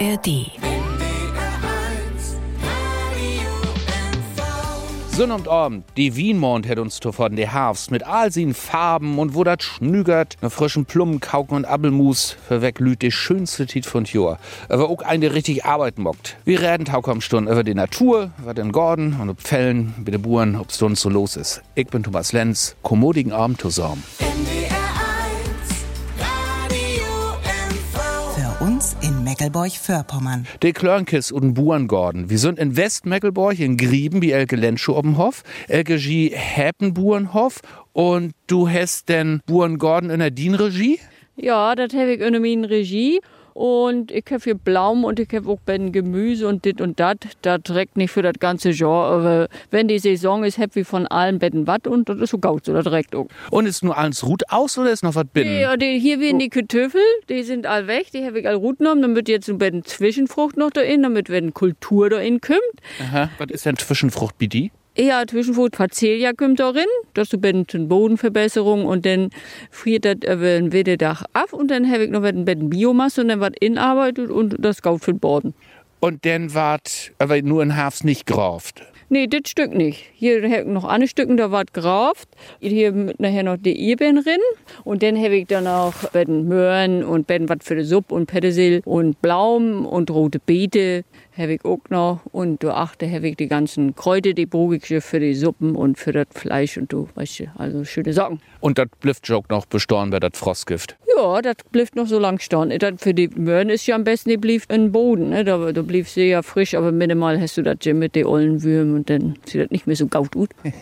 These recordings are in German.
ARD. Sonn und Abend, die Wienmond hat uns von der Herbst mit all seinen Farben und wo dat schnügert, ne frischen Plummen, Kauken und Appelmus verwecklüht die schönste Tit von Jor. Aber auch eine richtig Arbeit mockt. Wir reden Taukomstunden über die Natur, über den Gordon und ob Fällen, mit Buren, ob's uns so los ist. Ich bin Thomas Lenz, kommodigen Abend zusammen. Uns in Meckelburg-Vorpommern. De Klörnkes und Buhrengorden. Wir sind in Westmeckelborg in Grieben wie Elke Lenschow Hof, Elke G. Häppenburenhof und du hast den Buhrengorden in der Dienregie? Ja, das habe ich in meiner Regie. Und ich habe hier Blaum und ich habe auch bei Gemüse und dit und dat. Das trägt nicht für das ganze Jahr. Aber wenn die Saison ist, habe ich von allen Betten was und das ist so gaut, so das trägt auch. Und ist nur alles Rut aus oder ist noch was binnen? Ja, die, hier werden die Kartoffeln, die sind all weg, die habe ich all Rut genommen. Dann wird jetzt ein bisschen Zwischenfrucht noch da in, damit wenn Kultur da in kommt. Aha. Was ist denn Zwischenfrucht wie die? Ja, Zwischenfrucht Facelia kommt da rein. Das ist ein bisschen Bodenverbesserung und dann friert das ein Wededach ab und dann habe ich noch ein bisschen Biomasse und dann wird inarbeitet und das gaut für den Boden. Und dann wart aber nur in Herbst nicht graft. Nee, das Stück nicht. Hier ich noch andere Stücken, da wird graft. Hier mit nachher noch die Eben drin. Und dann habe ich dann auch beiden Möhren und beiden was für die Suppe und Petersil und Blaum und rote Beete habe ich auch noch. Und du achte habe ich die ganzen Kräuter, die brugige für die Suppen und für das Fleisch und du, weißt du, also schöne Sachen. Und das blifft auch noch bestorn bei das Frostgift. Ja, das blifft noch so lang stehen. Das für die Möhren ist ja am besten, die blieb den Boden. Ne? Da, da blieb sie ja frisch, aber minimal hast du das ja mit den ollen Würmen und dann sieht das nicht mehr so gaut aus.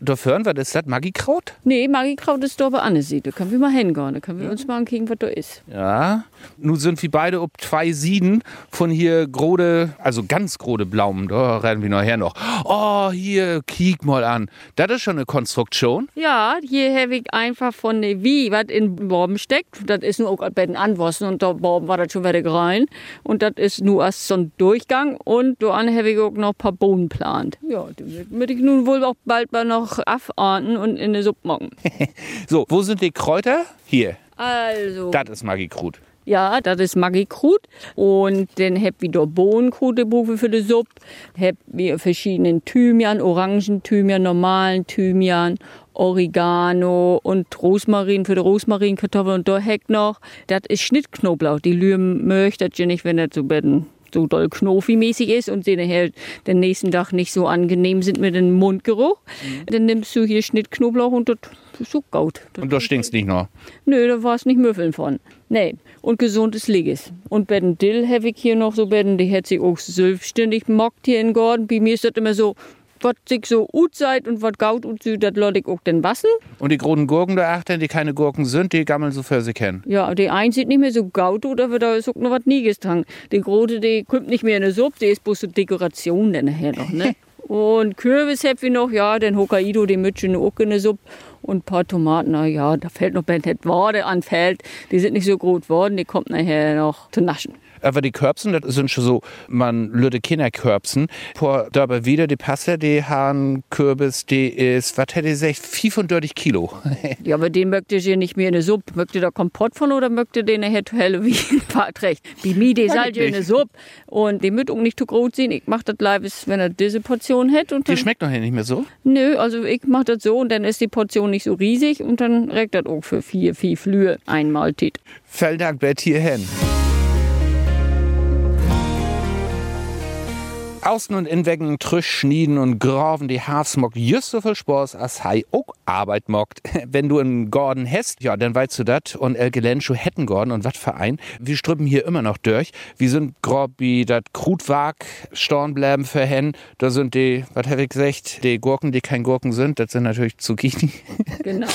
Da hören wir, ist das Magikraut? Nee, Magikraut ist da aber anders. Da können wir mal hingehen. Da können wir uns mal angucken, was da ist. Ja. Nun sind wir beide ob zwei Sieden von hier grode, also ganz grode Blaumen. Da reden wir nachher noch. Oh, hier, kiek mal an. Das ist schon eine Konstruktion. Ja, hier habe ich einfach von der Wie, was in Baum steckt. Das ist nur auch bei den Anwossen und da Baum war das schon wieder rein. Und das ist nur erst so ein Durchgang. Und da habe ich auch noch ein paar Bohnen geplant. Ja, die würde ich nun wohl auch bald mal noch abernten und in eine Suppe machen. So, wo sind die Kräuter? Hier. Also. Das ist Magikrut. Ja, das ist Magikrut. Und dann hab ich da Bohnenkrut für die Suppe. Hab wir verschiedenen Thymian, Orangenthymian, normalen Thymian, Oregano und Rosmarin für die Rosmarinkartoffeln. Und da heck noch, das ist Schnittknoblauch. Die Lüben möchte ja nicht, wenn das so betten so doll knofi-mäßig ist und sie nachher den nächsten Tag nicht so angenehm sind mit dem Mundgeruch. Dann nimmst du hier Schnittknoblauch und das ist so gaut. Das Und da stinkst nicht noch. Nö, da war es nicht Müffeln von. Nee. Und gesundes Ligges. Und bei den Dill habe ich hier noch so Betten, die hat sich auch selbstständig mockt hier in Gordon. Bei mir ist das immer so, was sich so ut seid und was gaut ut süd, das lasse ich auch den wassen. Und die großen Gurken da achten, die keine Gurken sind, die gammeln so für sie kennen. Ja, die eine sieht nicht mehr so gaut ut, aber da ist auch noch was Nieges dran. Die große, die kommt nicht mehr in eine Suppe, die ist bloß so Dekoration dann nachher noch, ne? Und Kürbis hab ich noch, ja, den Hokkaido, die Mütchen auch in der Suppe. Und ein paar Tomaten, na ja, da fällt noch ein bisschen Wade an Feld. Die sind nicht so gut worden, die kommt nachher noch zu naschen. Aber die Körbsen, das sind schon so, man lüde Kinderkörbsen. Vor dabei wieder die Passe, die haben Kürbis, die ist, was hätte ich gesagt, 35 Kilo. Ja, aber den mögt ihr hier nicht mehr in der Suppe. Mögt ihr da Kompott von oder mögt ihr den nachher zu Halloween? Recht. Bei mir, die seid ihr in der Suppe. Und die müsst auch nicht zu groß sein. Ich mach das leibes, wenn er diese Portion hätte. Und Die schmeckt noch nicht mehr so. nö, also ich mach das so und dann ist die Portion nicht so riesig und dann reicht das auch für vier, vier Flühe einmal Tit. Vielen Dank, Bett hierhin. Außen und inwegen Trüsch, Schnieden und Graven die Hafs mockt just so viel Spaß, als Hai auch Arbeit mockt. Wenn du einen Gordon hast, ja, dann weißt du dat und El Gelenschu hätten Gordon und wat Verein. Wir strüppen hier immer noch durch. Wir sind grob wie dat Krutwag, Storn bleiben für Hen. Da sind die, was hab ich gesagt, die Gurken, die kein Gurken sind, das sind natürlich Zucchini. Genau.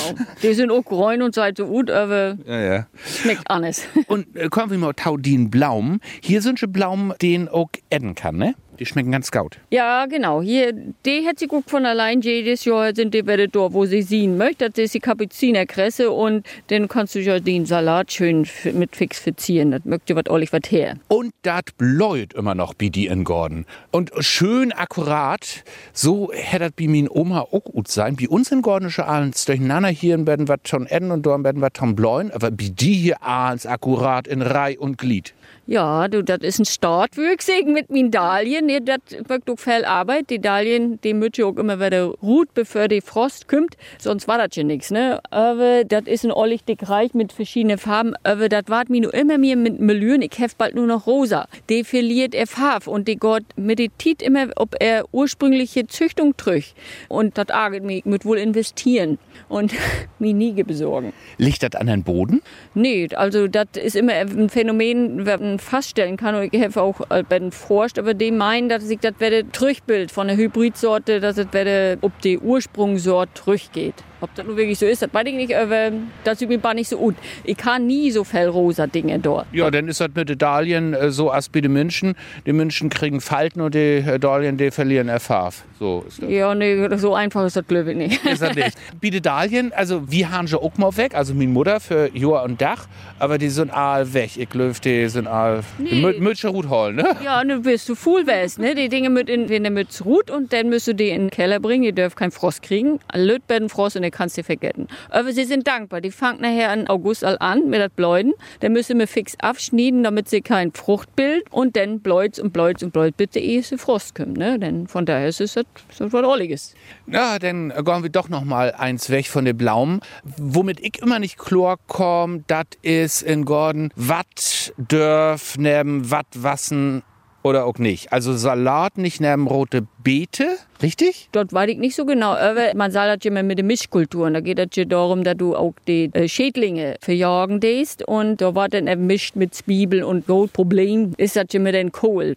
Die sind auch grün und seid so gut, aber ja, ja. schmeckt anders. Und äh, kommen wir mal Taudin Blaum. Hier sind schon Blaum, den auch edden kann, ne? Die schmecken ganz gaut. Ja, genau. Hier, die hat sie gut von allein jedes Jahr sind die Wette da, wo sie sehen möchte. Das ist die Kapuzinerkresse und dann kannst du ja den Salat schön mit fix verzieren. Das mögt ihr was ordentlich was her. Und dat bläut immer noch bi die in Gordon. Und schön akkurat, so hätte das bei min Oma auch gut sein. Bei uns in Gordische Ahlens durcheinander hier werden wir schon edden und dort werden wir tom bläuen, aber bi die hier Ahlens akkurat in Reih und Glied. Ja, du, das ist ein Startwürgsig mit Mindalien. Nee, das wirkt auch viel Arbeit. Die Dalien, die müssen auch immer wieder ruht, bevor die Frost kommt. Sonst war das ja nichts, ne? Aber das ist ein ollig dick reich mit verschiedenen Farben. Aber das war mir nur immer mehr mit Melüren. Ich hef bald nur noch rosa. Die verliert er Farbe und die Gott meditiert immer, ob er ursprüngliche Züchtung trüch. Und das arget mich, ich muss wohl investieren und mir nie besorgen. Liegt das an den Boden? Nee, also das ist immer ein Phänomen, man feststellen kann. Und ich habe auch bei den forscht, aber die meinen, dass sich das werde Trüchbild von der Hybridsorte, dass es werde, ob die Ursprungssorte trüchgeht. Ob das nur wirklich so ist, das weiß ich nicht, aber das ist mir nicht so gut. Ich kann nie so rosa Dinge dort. Ja, dann ist das mit den Dahlien äh, so als bei den München. Die München kriegen Falten und die äh, Dahlien, die verlieren Erfahrung. So ist das. Ja, nee, so einfach ist das glaube ich nicht. Ist das nicht. Bei den Dahlien, also wir haben schon auch mal weg, also meine Mutter für Jahr und Dach, aber die sind all weg. Ich glaube, die sind all, Nee. die mü- müssen Rut holen, ne? Ja, du bist du full west, ne? Die Dinge mit in, in der Mütze ruht und dann müsst du die in den Keller bringen. Ihr dürft keinen Frost kriegen. Löt werden Frost und ihr kannst die vergessen. Aber sie sind dankbar. Die fangen nachher in August an mit das Bläuden. Dann müssen wir fix abschneiden, damit sie kein Fruchtbild und dann bläut's und bläut's und bläut bitte ehe sie Frost kommt, ne? Denn von daher ist es das was Olliges. Ja, dann gehen wir doch noch mal eins weg von den Blauen. Womit ich immer nicht klar komm, das ist in Gordon, wat dürf neben wat wassen oder auch nicht. Also Salat nicht neben rote Beete, richtig? Dort weiß ich nicht so genau, aber man sagt das immer mit den Mischkulturen. Da geht es ja darum, dass du auch die äh, Schädlinge verjagen lässt und da war dann ermischt mit Zwiebeln und Gold. Problem ist das ja mit den Kohl.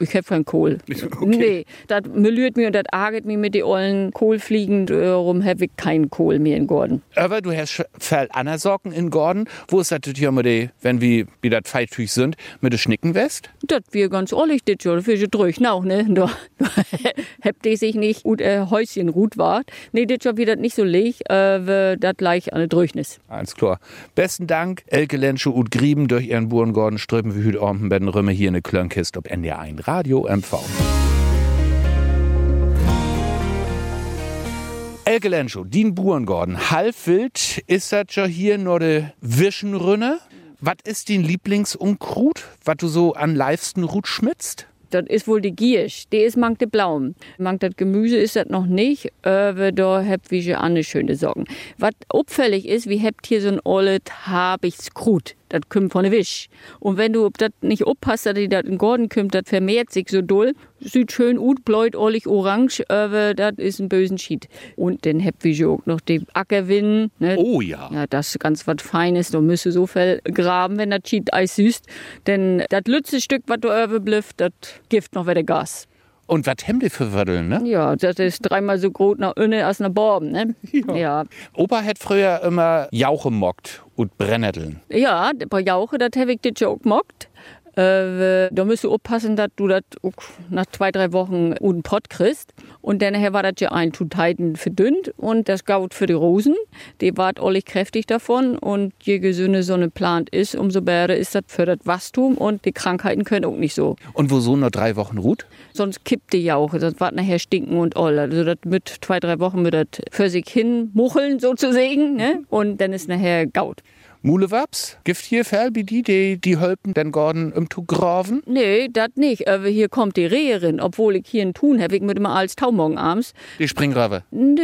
Ich hab keinen Kohl. Nee, das melürt mir und das ärgert mich mit den ollen Kohlfliegen. Darum habe ich keinen Kohl mehr in Gordon. Aber du hast andere Sorgen in Gordon. Wo ist das hier mit die, wenn wir wieder feitüch sind, mit der Schnickenwest? Das wir ganz ehrlich, das für sie durch, auch, ne? Da, habt ihr sich nicht gut äh, Häuschen gut wart. Nee, das schon wieder nicht so leg, äh, das gleich an der Durchnis. Alles klar. Besten Dank, Elke Lensche und Grieben durch ihren Buren Gordon strömen wie Abend bei den Römer hier in der Klönkist ob NDR1 Radio MV. Elke Lenschow, Dien Buhrengorden, halbwild ist das ja hier nur de Wischenrünne. Was ist dein Lieblingsunkrut, was du so an livesten Rut schmitzt? Das ist wohl die Giersch. Die ist mank de Blaum. Mank das Gemüse ist das noch nicht, aber da habt wir schon andere schöne Sorgen. Was auffällig ist, wir habt hier so ein olles Habichtskrut. Das kommt von der Wisch. Und wenn du das nicht oppasst, dass die das in Gordon kommt, das vermehrt sich so doll. Sieht schön ut, bläut, ollig, orange, aber das ist ein bösen Schied. Und dann habt wir schon auch noch die Ackerwinnen. Ne? Oh ja. Ja, das ist ganz was Feines. Da müsst so viel graben, wenn das Schied Eis süßt. Denn das letzte Stück, was du überblifft, das gibt noch wieder Gas. Und was haben die für Wördeln, ne? Ja, das ist dreimal so groß nach innen als nach Borben, ne? Ja. ja. Opa hat früher immer Jauche mockt und Brennnesseln. Ja, bei Jauche, das habe ich dir auch gemockt. Äh, da musst du aufpassen, dass du das nach zwei, drei Wochen einen Pott kriegst. Und dann war das ja ein Tuteiten verdünnt und das gaut für die Rosen. Die wart ollig kräftig davon und je gesünder so eine Plant ist, umso besser ist das für das Wachstum und die Krankheiten können auch nicht so. Und wo so nur drei Wochen ruht? Sonst kippt die Jauche, das wird nachher stinken und all. Also das mit zwei, drei Wochen mit das für sich hin mucheln sozusagen, ne? Und dann ist nachher gaut. Mulewaps, Gift hier wie die, die, die hölpen den Gordon um zu graven? Nee, das nicht. Aber hier kommt die Reherin, obwohl ich hier ein Tun habe, ich mit immer als Taumorgen abends. Die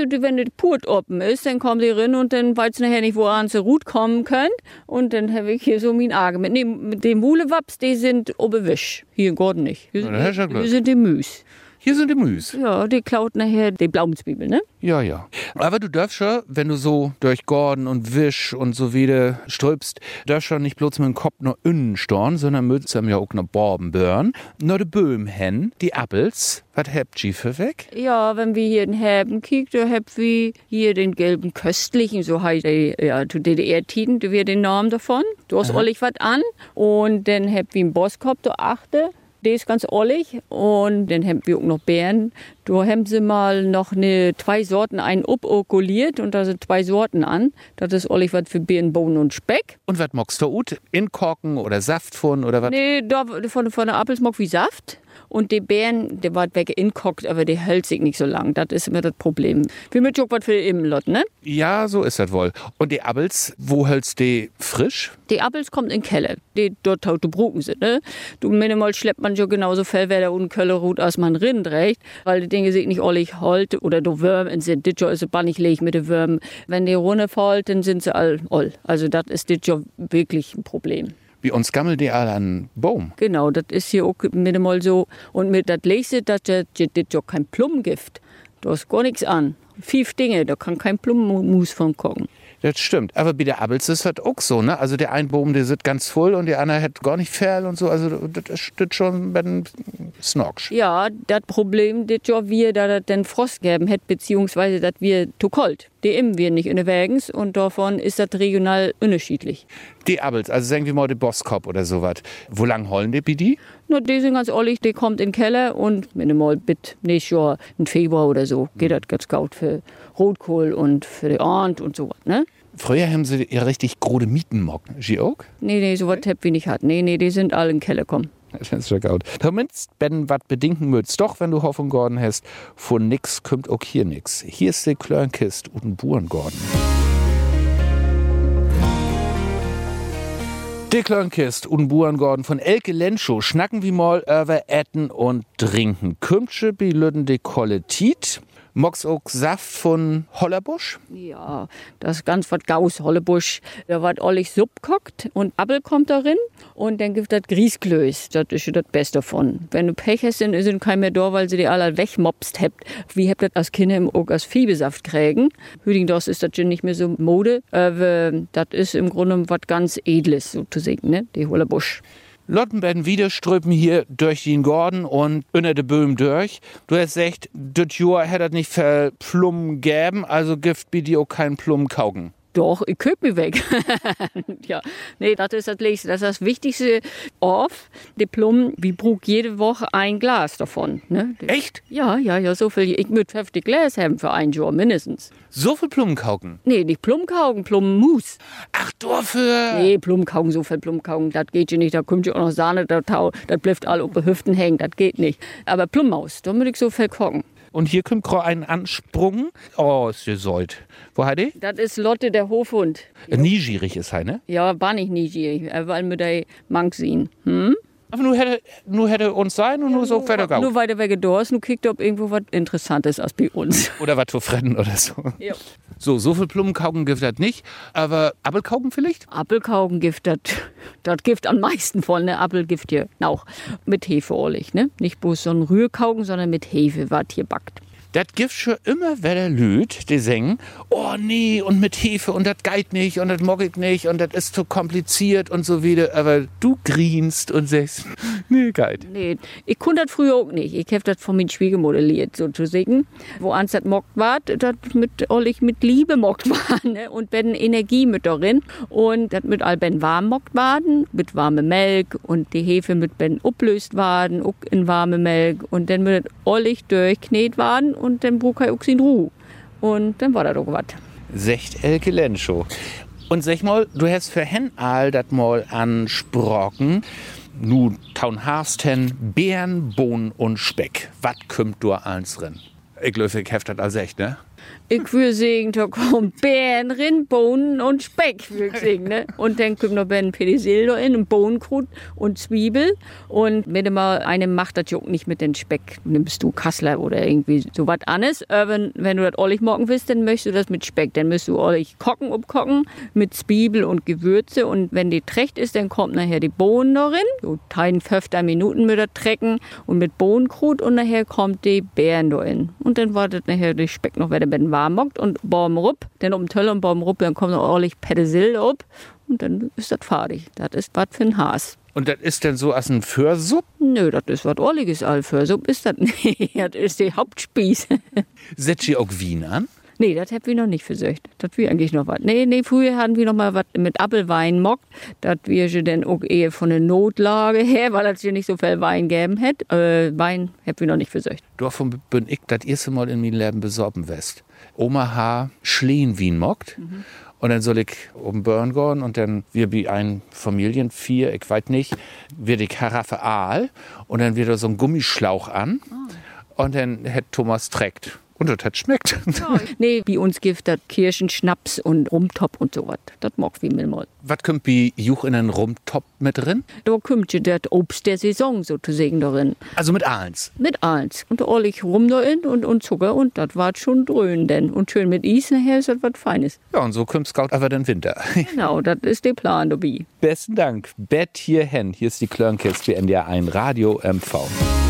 die- Wenn die Purt offen ist, dann kommt die rein und dann weiß nachher nicht, wo an zur Rut kommen könnt. Und dann habe ich hier so mein Arge mit. Nee, mit den Mulewaps, die sind oberwisch. Hier in Gordon nicht. Hier, Na, das ist ja sind die Müs. Hier sind die Müs. Ja, die klaut nachher die Blaumzwiebel, ne? Ja, ja. Aber du darfst schon, wenn du so durch Gordon und Wisch und so wieder stülpst, darfst schon nicht bloß mit dem Kopf nur innen storn, sondern mützt ja auch noch Borben bören. Nur de Böhm hen, die Appels, was habt ihr für weg? Ja, wenn wir hier in Herben kicken, da habt wir hier den gelben köstlichen, so heißt die, ja, zu DDR-Tiden, du wir den Namen davon. Du hast ollig was an. Und dann habt wir einen Boskop, du achte. Der ist ganz ollig. Und dann haben wir auch noch Beeren. Da haben sie mal noch eine, zwei Sorten einen opokuliert und da sind zwei Sorten an. Das ist ollig was für Beeren, Bohnen und Speck. Und was mockst du ut? In Korken oder Saft von oder was? Nee, da, von, von der Apfelsmock wie Saft. Und die Bären, der war weg inkocht, aber die hält sich nicht so lang. Das ist immer das Problem. Wir mit was für im Lot, ne? Ja, so ist das wohl. Und die Appels, wo hältst die frisch? Die Appels kommt in Keller, die dort taute Bruken sind, ne? Du minimal schleppt man schon genauso viel Fellwerder und Kölle ruht, als man Rind recht, weil die Dinge sich nicht ollig holt oder du Würm sind. Dit ist bannig leg mit den Würmen. Wenn die Runde fällt, dann sind sie all oll. Also das ist dit wirklich ein Problem. Wie uns gammelt die alle an Baum. Genau, das ist hier auch minimal so. Und mit das Lese, das ist ja kein Plumgift. Da ist gar nichts an. Fünf Dinge, da kann kein Blumenmus von kommen. Das stimmt. Aber bei der Abels ist das auch so, ne? Also der ein Baum, der sitzt ganz voll und der andere hat gar nicht Fell und so. Also das ist schon ein Snorksch. Ja, das Problem, das ja wir, da das den Frost geben hätte, beziehungsweise dass wir zu kalt. Die immen wir nicht in den Wägens und davon ist das regional unterschiedlich. Die Abels, also sagen wir mal die Bosskop oder sowas. Wo lang holen die bei die? Na, die sind ganz ehrlich, die kommt in den Keller und minimal bis nächstes Jahr, im Februar oder so, geht das ganz gut für Rotkohl und für die Arndt und so was, ne? Früher haben sie ja richtig große Mieten mocken. Sie auch? Nee, nee, so was hab wir nicht hat. Nee, nee, die sind alle in den Keller gekommen. Das ist gut. Zumindest, wenn was bedinken mützt, doch, wenn du Hoffnung Gordon hast, von nix kommt auch hier nix. Hier ist die Klörnkist und ein Buhrengordon. Die Klörnkist und Buhrengordon von Elke Lenschow schnacken wie mal über Etten und Trinken. Kümtsche bilüden die Kolletit. Mox auch Saft von Hollerbusch? Ja, das ist ganz was Gaus, Hollerbusch. Da wird ollig Supp kocht und Appel kommt darin und dann gibt das Griesklöß. Das ist das Beste davon. Wenn du Pech hast, dann sind keine mehr da, weil sie die alle wegmobst habt. Wie habt das als Kinder im auch als Fiebesaft kriegen? Hüdingdos ist das nicht mehr so Mode. Das ist im Grunde was ganz Edles, so zu sehen, ne? Die Hollerbusch. Lotten werden wieder ströpen hier durch den Gordon und unter de Böhm durch. Du hast gesagt, das Jahr hätte nicht viel Plum geben, also gibt bei dir auch kein Plum kaugen. Doch, ich köp mich weg. ja, nee, das ist das Nächste. Das ist das Wichtigste auf. Die Plum, wie brug jede Woche ein Glas davon. Ne? Echt? Ja, ja, ja, so viel. Ich würde 50 Gläser haben für ein Jahr mindestens. So viel Plum kaugen? Nee, nicht Plumkaugen, Plummus. Ach, dafür? Nee, Plumkaugen, so viel Plumkaugen, das geht ja nicht. Da kommt ja auch noch Sahne, das bleibt all auf den Hüften hängen, das geht nicht. Aber Plummaus, da würde ich so viel kochen. Und hier kommt gerade ein Ansprung. Oh, ist gesäut. Wo hat die? Das ist Lotte, der Hofhund. Ja. Niegierig ist er, ne? Ja, war nicht niegierig, weil wir da Mank sehen. Hm? Aber nur hätte, nur hätte uns sein und ja, nur so fertig Nur weiter weg da ist, nur kriegt ob irgendwo was Interessantes als bei uns. Oder was für Fremden oder so. Ja. So, so viel Blumenkaugen gibt das nicht. Aber Apfelkaugen vielleicht? Apfelkaugen gibt das. Gibt am meisten von, ne? Apfelgift hier auch. Mit Hefe ordentlich, ne? Nicht bloß so ein Rührkaugen, sondern mit Hefe, was hier backt. Das gibt schon immer wer Lüd, die singen, oh nee, und mit Hefe und das geht nicht und das mag ich nicht und das ist zu kompliziert und so wieder. Aber du grinst und sagst, nee, geht. Nee, ich konnte das früher auch nicht. Ich habe das von meinem Schwieger modelliert, sozusagen. Wo ans das mockt war, das mit, ich mit Liebe mockt war, ne? und wenn Energie mit darin und das mit all ben warm mockt waren, mit warme Melk und die Hefe mit ben uplöst waren, auch in warme Melk und dann mit ollig durchknet waren und dann braucht er auch in Ruhe. Und dann war da doch was. Secht Elke Lenschow. Und sag mal, du hast für Hen all das mal ansprochen. Nu taun Harsten, Beeren, Bohnen und Speck. Was kommt du eins drin? Ich glaube, ich heft das als echt, ne? Ich würde sagen, da kommt Beeren drin, Bohnen und Speck, würde ich sagen, ne? Und dann kommt noch ein Petersilie in, ein Bohnenkrut und Zwiebel. Und wenn du mal eine macht, das juckt nicht mit dem Speck, nimmst du Kassler oder irgendwie so was anderes. Aber wenn du das ordentlich morgen willst, dann möchtest du das mit Speck. Dann müsst du ordentlich kochen, umkochen mit Zwiebel und Gewürze. Und wenn die trächt ist, dann kommt nachher die Bohnen darin. So 15 Minuten mit der Trecken und mit Bohnenkrut. Und nachher kommt die Beeren darin. Und dann wartet nachher der Speck noch, wenn der warm macht und Baum rup, dann um Tölle und Baum rup, dann kommt noch ordentlich Petersil up und dann ist das fertig. Das ist was für ein Haas. Und das ist denn so als ein Försupp? Nö, das ist was Ordentliches. All Försupp ist das nicht. das ist die Hauptspieß. Setzt ihr auch Wien an? Nee, das hätten wir noch nicht versucht. Das wir eigentlich noch was. Nee, nee, früher hatten wir noch mal was mit Apfelwein mockt. Das wir schon dann auch eher von der Notlage her, weil es hier nicht so viel Wein geben hätte. Äh, Wein hätten wir noch nicht versucht. Davon bin ich das erste Mal in meinem Leben besorben west. Oma H. Schlehen Wien mockt. Mhm. Und dann soll ich um Burn gehen und dann wir wie ein Familien, vier, ich weiß nicht, wird die Karaffe Aal und dann wird da so ein Gummischlauch an und dann hat Thomas trägt. Und das hat schmeckt. nee, bei uns gibt das Kirschenschnaps und Rumtopf und so was. Das mag wie mir mal. Was kommt wie Juch in einen Rumtopf mit drin? Da kommt ja das Obst der Saison sozusagen darin. Also mit Ahlens? Mit Ahlens. Und ordentlich Rum darin und, und Zucker und das war schon dröhn denn. Und schön mit Eis nachher ist das was Feines. Ja, und so kommt Scout aber den Winter. genau, das ist der Plan dabei. Besten Dank. Bett hierhin. Hier ist die Klörnkist für NDR 1 Radio MV.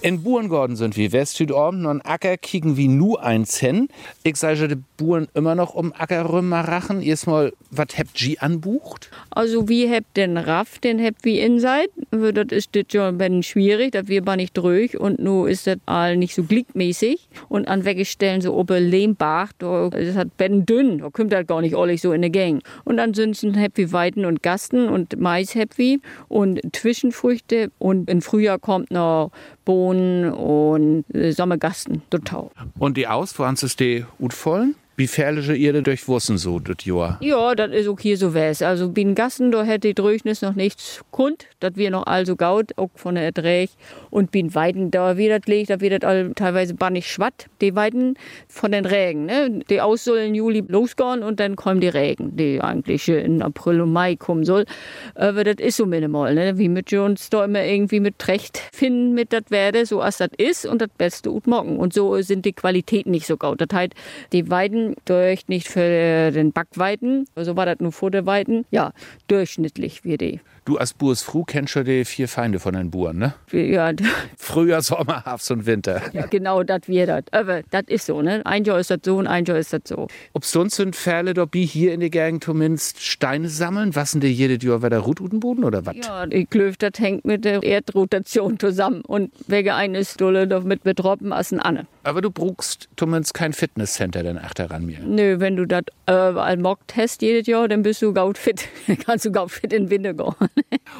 In Buhrengorden sind wir Westsüdorben und Acker kicken wie nu eins hin. Ich sage de Buhren immer noch um Ackerrümmer rachen. Erstmal, was habt ihr anbucht? Also wie habt den Raff, den habt wie inside. Das ist das ja ein bisschen schwierig, das wir nicht durch und nu ist das all nicht so glickmäßig. Und an Weggestellen so ober Lehmbach, da ist das ben dünn, da kommt das gar nicht alles so in der Gang. Und ansonsten habt wie Weiden und Gasten und Mais habt wie und Zwischenfrüchte und im Frühjahr kommt noch Bohnen und äh, Sommergasten, total. Und die aus, wo es die gut? Wie fährliche ihr durchwussen so das Jahr? Ja, das ist okay so wär's. Also bin Gassen, da hätte die Dröchnis noch nichts kund, das wir noch also gaut, auch von der Erträg. Und bin Weiden, da wird das liegt, da wird das all teilweise bannig schwatt. Die Weiden von den Regen, ne? Die aus soll im Juli losgehen und dann kommen die Regen, die eigentlich in April und Mai kommen soll. Aber das ist so minimal, ne? Wie mit uns da immer irgendwie mit Recht finden mit das werde, so als das ist und das Beste ut morgen. Und so sind die Qualitäten nicht so gaut. Das heißt, die Weiden durch nicht für den Backweiten, so war das nur vor der Weiten, ja, durchschnittlich wie die. Du als Burs Fru kennst schon die vier Feinde von den Buren, ne? Ja. Frühjahr, Sommer, Herbst und Winter. Ja, genau, das wir das. Aber das ist so, ne? Ein Jahr ist das so und ein Jahr ist das so. Ob sonst sind Fälle dabei hier in der Gegend zumindest Steine sammeln? Was sind die jedes Jahr wieder Rut Boden oder was? Ja, die Klöf, das hängt mit der Erdrotation zusammen. Und wegen eines Stulle doch mit betroppen als ein Anne. Aber du brauchst zumindest kein Fitnesscenter dann achteran mir. Nö, wenn du das äh, mockt hast jedes Jahr, dann bist du gaut fit. dann kannst du gaut fit in den Winter gehen.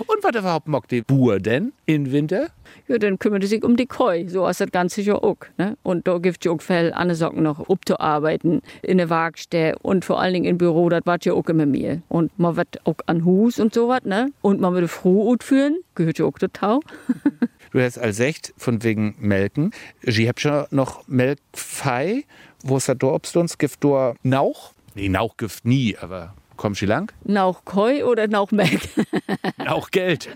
Und was überhaupt mockt die Bur denn in Winter? Ja, dann kümmert er sich um die Koi, so als das Ganze ja auch. Ne? Und da gibt es auch viel andere Socken noch abzuarbeiten, in der Werkstätte und vor allen Dingen im Büro, das war ja auch immer mehr. Und man wird auch an Hus und so was, ne? Und man würde froh führen, gehört ja auch total. du hast als echt von wegen Melken. Sie habt schon noch Melkfei. Wo ist das da, obst uns? Gift da Nauch? Nee, Nauch gift nie, aber Kommst du lang? Nach Koi oder nach Melk? Nach Geld.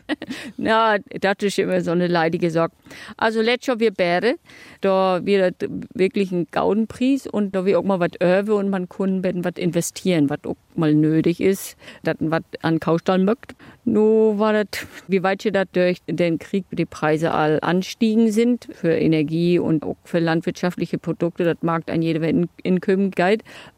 Na, das ist immer so eine leidige Sache. Also letztes Jahr wir Bäre, da wird wirklich ein Gaudenpreis und da wir auch mal was öve und man kann was investieren, was auch mal nötig ist, dass man was an Kaustall mögt. Nur war das, wie weit das durch den Krieg die Preise all anstiegen sind für Energie und auch für landwirtschaftliche Produkte, das mag ein jeder in, in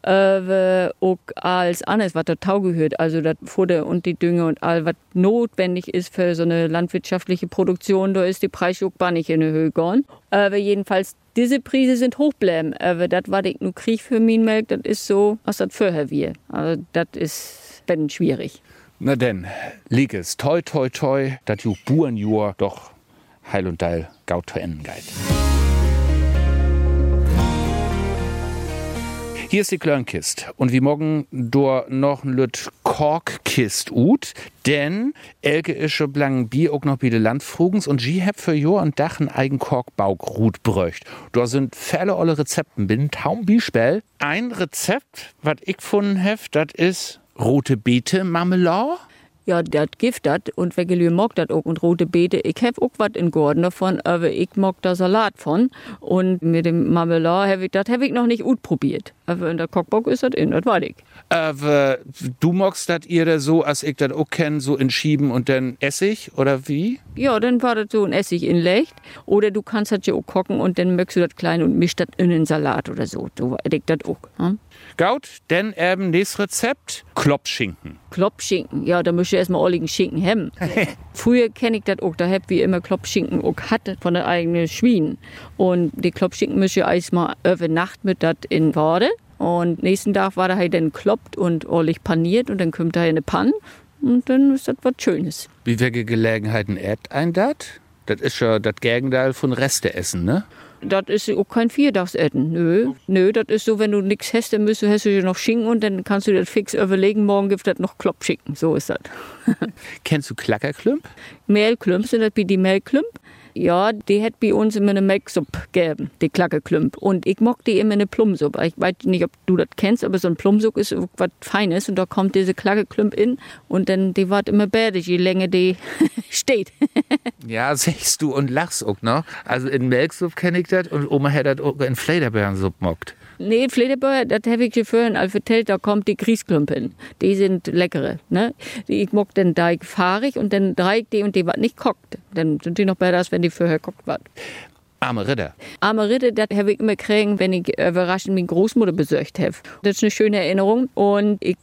äh, auch als anderes, was Tau gehört, also das Futter und die Dünge und all, was notwendig ist für so eine landwirtschaftliche Produktion, da ist die Preisjuckbar nicht in der Höhe gegangen. Aber jedenfalls, diese Preise sind hochbleiben. Aber das, was ich nur kriege für Minmelk, das ist so, was das vorher wir. Also das ist dann schwierig. Na denn, lieg es, toi, toi, toi, dat ju Burenjur doch heil und deil gaut zu enden geit. Hier ist die Klörnkist und wie morgen do noch ein Lüt Korkkist ut, denn Elke ist schon lang Bier auch noch bide Landfrugens und sie hab für Jo und Dach ein eigen Korkbauk Rut bröcht. Da sind viele olle Rezepten, bin taum Bispel. Ein Rezept, was ich gefunden hab, das ist rote Beete Marmelade. Ja, das gibt das und Wegelü mag das auch und rote Beete. Ich hab auch was in Gordon davon, aber ich mag da Salat von. Und mit dem Marmelade habe ich das hab ich noch nicht gut probiert. Aber in der Kochbock ist das in, das weiß ich. Aber du magst das ihr so, als ich das auch kenne, so in Schieben und dann Essig oder wie? Ja, dann war das so ein Essig in Lecht. Oder du kannst das ja auch kochen und dann möchtest du das klein und mischst das in den Salat oder so. So weiß ich das auch. Hm? Gaut, denn eben nächstes Rezept, Kloppschinken. Kloppschinken, ja, da müsst ihr erstmal olligen Schinken haben. Früher kenne ich das auch, da hab wie immer Kloppschinken auch hatte von der eigenen Schwien. Und die Kloppschinken müsst ihr erstmal über Nacht mit das in Wade. Und nächsten Tag war da halt dann kloppt und ordentlich paniert und dann kommt da in eine Panne und dann ist das was Schönes. Wie welche Gelegenheiten ät ein das? Das ist ja das Gegenteil von Reste essen, ne? Das ist auch kein Viertagsessen. Nö, nö, das ist so, wenn du nichts hast, dann müsst du, hast du noch Schinken und dann kannst du das fix überlegen, morgen gibt das noch Kloppschinken. So ist das. Kennst du Klackerklümp? Mehlklümp sind das wie die Mehlklümp. Ja, die hätte bei uns immer eine Melksuppe gegeben, die Klackerklümp. Und ich mag die immer in eine Plumsuppe. Ich weiß nicht, ob du das kennst, aber so ein Plumsuppe ist was Feines und da kommt diese Klackerklümp in und dann die wird immer besser, je länger die steht. ja, sagst du und lachst auch noch. Also in Melksuppe kenne ich das und Oma hat das auch in Flederbeerensuppe mockt. Nee, Flederbauer, das habe ich vorhin als vertellt, da kommt die Grießklumpen. Die sind leckere. Ne? Ich mag den Teig fahrig und dann dreig die und die was nicht kocht. Dann sind die noch besser, als wenn die vorher kocht wird. Arme Ritter. Arme Ritter, das habe ich immer kriegen, wenn ich überraschend meine Großmutter besucht habe. Das ist eine schöne Erinnerung. Und ich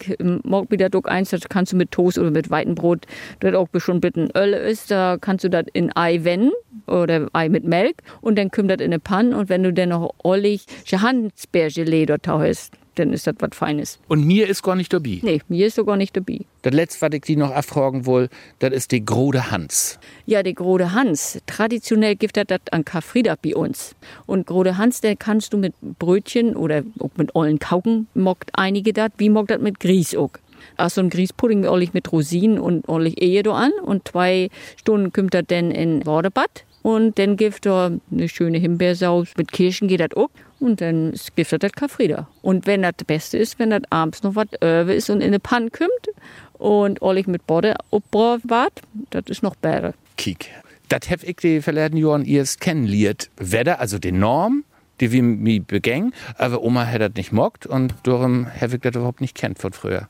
mag wieder doch eins, das kannst du mit Toast oder mit Weitenbrot, das auch schon ein bisschen Öl ist, da kannst du das in Ei wenden oder Ei mit Milch und dann kommt das in eine Panne und wenn du dann noch ollig Johannisbeergelee dort hast, dann ist das was Feines. Und mir ist gar nicht dabei? Nee, mir ist sogar nicht dabei. Das letzte, was ich die noch erfragen will, das ist die Grode Hans. Ja, die Grode Hans. Traditionell gibt es das an Karfreitag bei uns. Und Grode Hans, den kannst du mit Brötchen oder auch mit ollen Kauken, mockt einige das. Wie mockt das mit Grieß auch? Also ein Grießpudding ordentlich mit Rosinen und ordentlich Ehe an. Und zwei Stunden kommt das dann in Wardebad. Und dann gibt er eine schöne Himbeersaus. Mit Kirschen geht das auch. Und dann gibt das Karfreitag. Und wenn das Beste ist, wenn das abends noch was Öwe ist und in eine Panne kommt und ordentlich mit Bode abgebracht das ist noch besser. Kiek. Das habe ich die verleden Jahren erst kennengelernt. Weder, also die Norm, die wir mir begängen, aber Oma hat das nicht mockt und darum habe ich das überhaupt nicht kennt von früher.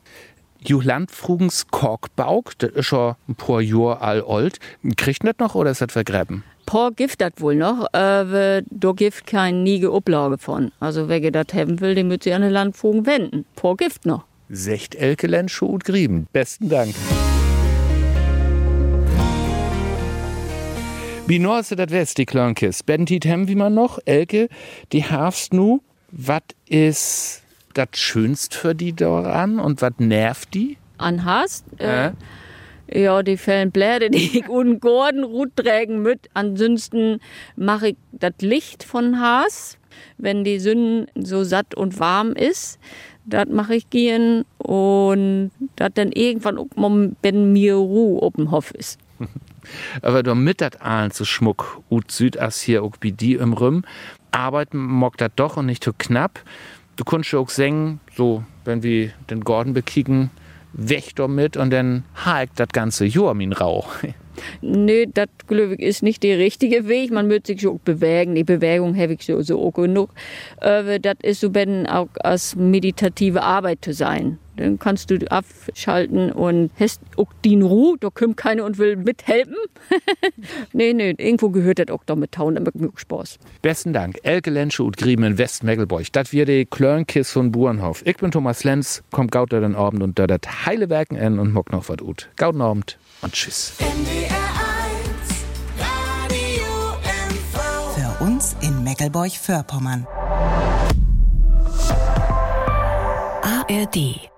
Juland Frugens Korkbauk, das ist schon ein paar Jahre alt. Kriegt das noch oder ist das vergräben? Paar Gift das wohl noch, aber da gibt keine niege Oblage von. Also wer das haben will, den müsste sich an den Landfugen wenden. Paar Gift noch. Secht Elke Lenschuh und Grieben. Besten Dank. Wie ist das West, die Klönkis? Bentit hem wie man noch? Elke, die hafst nu. Was ist das Schönst für die daran und was nervt die? An Hast? Äh? Ja, die fällen Bläder, die ich und Gordon Rut trägen mit. Ansonsten mache ich das Licht von Haas, wenn die Sünden so satt und warm ist. Das mache ich gehen und das dann irgendwann, wenn mir Ruhe auf dem Hof ist. Aber du mit dat Aalen zu Schmuck ut Südas hier auch wie die im Rüm. Arbeiten mag dat doch und nicht so knapp. Du kannst auch singen, so, wenn wir den Gordon bekicken, weg damit und dann hakt das ganze Jahr min Rauch. Nö, das glaube ich ist nicht der richtige Weg. Man muss sich auch bewegen. Die Bewegung habe ich so, so auch genug. Aber das ist so, wenn auch als meditative Arbeit zu sein. Dann kannst du abschalten und hast auch die Ruhe. Da kommt keiner und will mithelfen. nee, nee, irgendwo gehört das auch damit Tauen. Da macht Spaß. Besten Dank. Elke Lensche und Griemen in Westmegelburg. Das wir die Klörnkiss von Burenhof. Ich bin Thomas Lenz, kommt gaut den Abend und da das heile Werken en und mock noch was ut. Gauten Abend und tschüss. Für uns in Meckelburg-Vorpommern. ARD